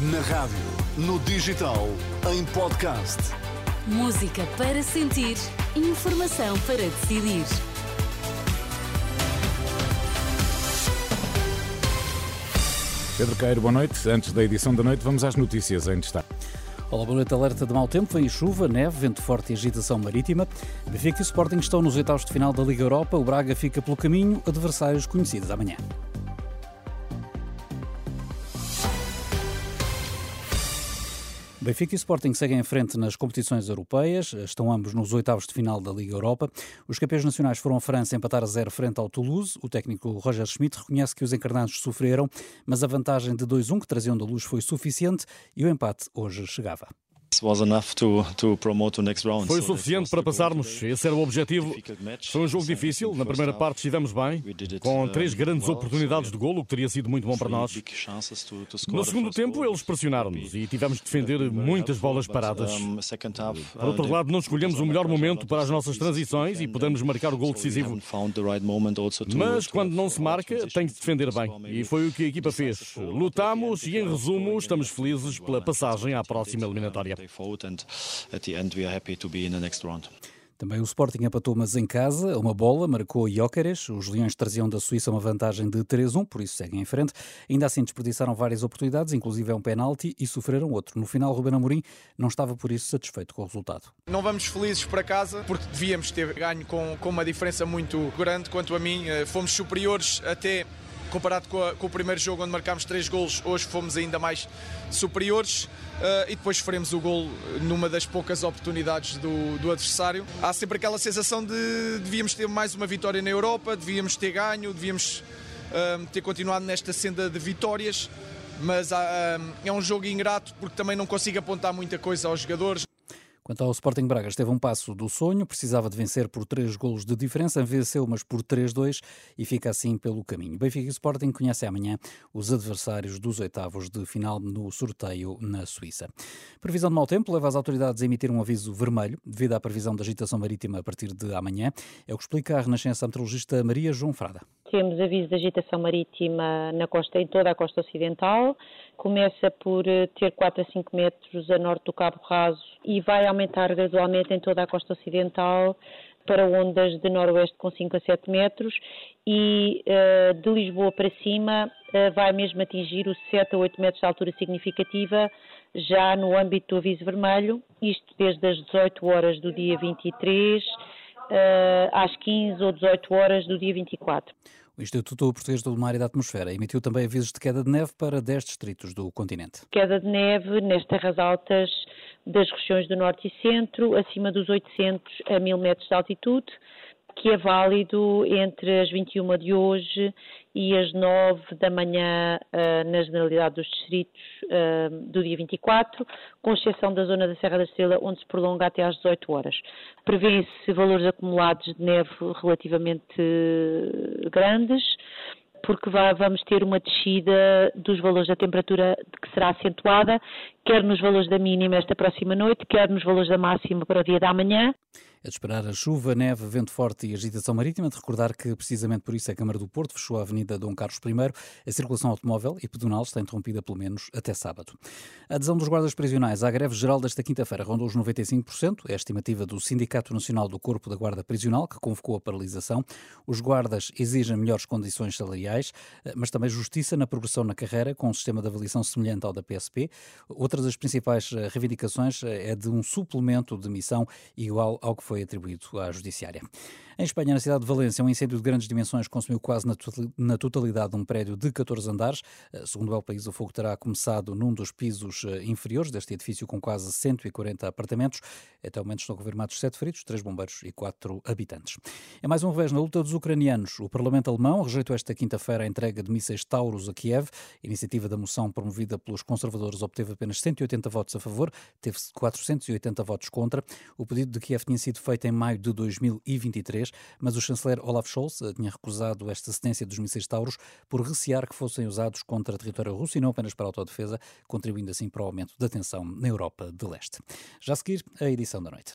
Na rádio, no digital, em podcast. Música para sentir, informação para decidir. Pedro Queiro, boa noite. Antes da edição da noite, vamos às notícias em destaque. Olá, boa noite. Alerta de mau tempo, vem chuva, neve, vento forte e agitação marítima. Benfica e Sporting estão nos oitavos de final da Liga Europa. O Braga fica pelo caminho, adversários conhecidos amanhã. Benfica e Sporting seguem em frente nas competições europeias, estão ambos nos oitavos de final da Liga Europa. Os campeões nacionais foram a França empatar a zero frente ao Toulouse. O técnico Roger Schmidt reconhece que os encarnados sofreram, mas a vantagem de 2-1 que traziam da luz foi suficiente e o empate hoje chegava. Foi suficiente para passarmos, esse era o objetivo. Foi um jogo difícil, na primeira parte estivemos bem, com três grandes oportunidades de golo, que teria sido muito bom para nós. No segundo tempo, eles pressionaram-nos e tivemos de defender muitas bolas paradas. Por outro lado, não escolhemos o melhor momento para as nossas transições e pudemos marcar o gol decisivo. Mas quando não se marca, tem que se defender bem. E foi o que a equipa fez. Lutámos e, em resumo, estamos felizes pela passagem à próxima eliminatória. Também o Sporting empatou, mas em casa, uma bola, marcou Jóqueres. Os Leões traziam da Suíça uma vantagem de 3-1, por isso seguem em frente. Ainda assim desperdiçaram várias oportunidades, inclusive é um penalti, e sofreram outro. No final, Ruben Amorim não estava por isso satisfeito com o resultado. Não vamos felizes para casa, porque devíamos ter ganho com, com uma diferença muito grande. Quanto a mim, eh, fomos superiores até comparado com, a, com, o primeiro jogo onde marcámos três golos, hoje fomos ainda mais superiores uh, e depois faremos o gol numa das poucas oportunidades do, do, adversário. Há sempre aquela sensação de devíamos ter mais uma vitória na Europa, devíamos ter ganho, devíamos uh, ter continuado nesta senda de vitórias, mas uh, é um jogo ingrato porque também não consigo apontar muita coisa aos jogadores. Quanto ao Sporting Braga, esteve um passo do sonho, precisava de vencer por três golos de diferença, venceu, mas por 3-2 e fica assim pelo caminho. Benfica e Sporting conhecem amanhã os adversários dos oitavos de final no sorteio na Suíça. Previsão de mau tempo leva as autoridades a emitir um aviso vermelho devido à previsão de agitação marítima a partir de amanhã. É o que explica a Renascença meteorologista Maria João Frada. Temos aviso de agitação marítima na costa, em toda a costa ocidental. Começa por eh, ter 4 a 5 metros a norte do Cabo Raso e vai aumentar gradualmente em toda a costa ocidental para ondas de noroeste com 5 a 7 metros e uh, de Lisboa para cima uh, vai mesmo atingir os 7 a 8 metros de altura significativa já no âmbito do aviso vermelho, isto desde as 18 horas do dia 23 uh, às 15 ou 18 horas do dia 24. O Instituto Português do Mar e da Atmosfera emitiu também avisos de queda de neve para 10 distritos do continente. Queda de neve nas terras altas das regiões do Norte e Centro, acima dos 800 a 1000 metros de altitude, que é válido entre as 21 de hoje e as 9 da manhã uh, na generalidade dos distritos uh, do dia 24, com exceção da zona da Serra da Estrela, onde se prolonga até às 18 horas. Prevêem-se valores acumulados de neve relativamente grandes, porque vamos ter uma descida dos valores da temperatura que será acentuada, quer nos valores da mínima esta próxima noite, quer nos valores da máxima para o dia da manhã. É de esperar a chuva, neve, vento forte e agitação marítima. De recordar que, precisamente por isso, a Câmara do Porto fechou a Avenida Dom Carlos I. A circulação automóvel e pedonal está interrompida pelo menos até sábado. A adesão dos guardas prisionais à greve geral desta quinta-feira rondou os 95%. É a estimativa do Sindicato Nacional do Corpo da Guarda Prisional, que convocou a paralisação. Os guardas exigem melhores condições salariais, mas também justiça na progressão na carreira, com um sistema de avaliação semelhante ao da PSP. Outra das principais eh, reivindicações eh, é de um suplemento de missão igual ao que foi foi atribuído à Judiciária. Em Espanha, na cidade de Valência, um incêndio de grandes dimensões consumiu quase na totalidade um prédio de 14 andares. Eh, segundo o país, o fogo terá começado num dos pisos eh, inferiores deste edifício com quase 140 apartamentos. Até o momento estão confirmados sete feridos, três bombeiros e quatro habitantes. É mais um revés na luta dos ucranianos. O Parlamento alemão rejeitou esta quinta-feira a entrega de mísseis Taurus a Kiev. A iniciativa da moção promovida pelos conservadores obteve apenas 180 votos a favor, teve 480 votos contra. O pedido de Kiev tinha sido feito em maio de 2023 mas o chanceler Olaf Scholz eh, tinha recusado esta cedência dos mísseis Taurus por recear que fossem usados contra território russo e não apenas para a autodefesa, contribuindo assim para o aumento da tensão na Europa de Leste. Já a seguir, a edição da noite.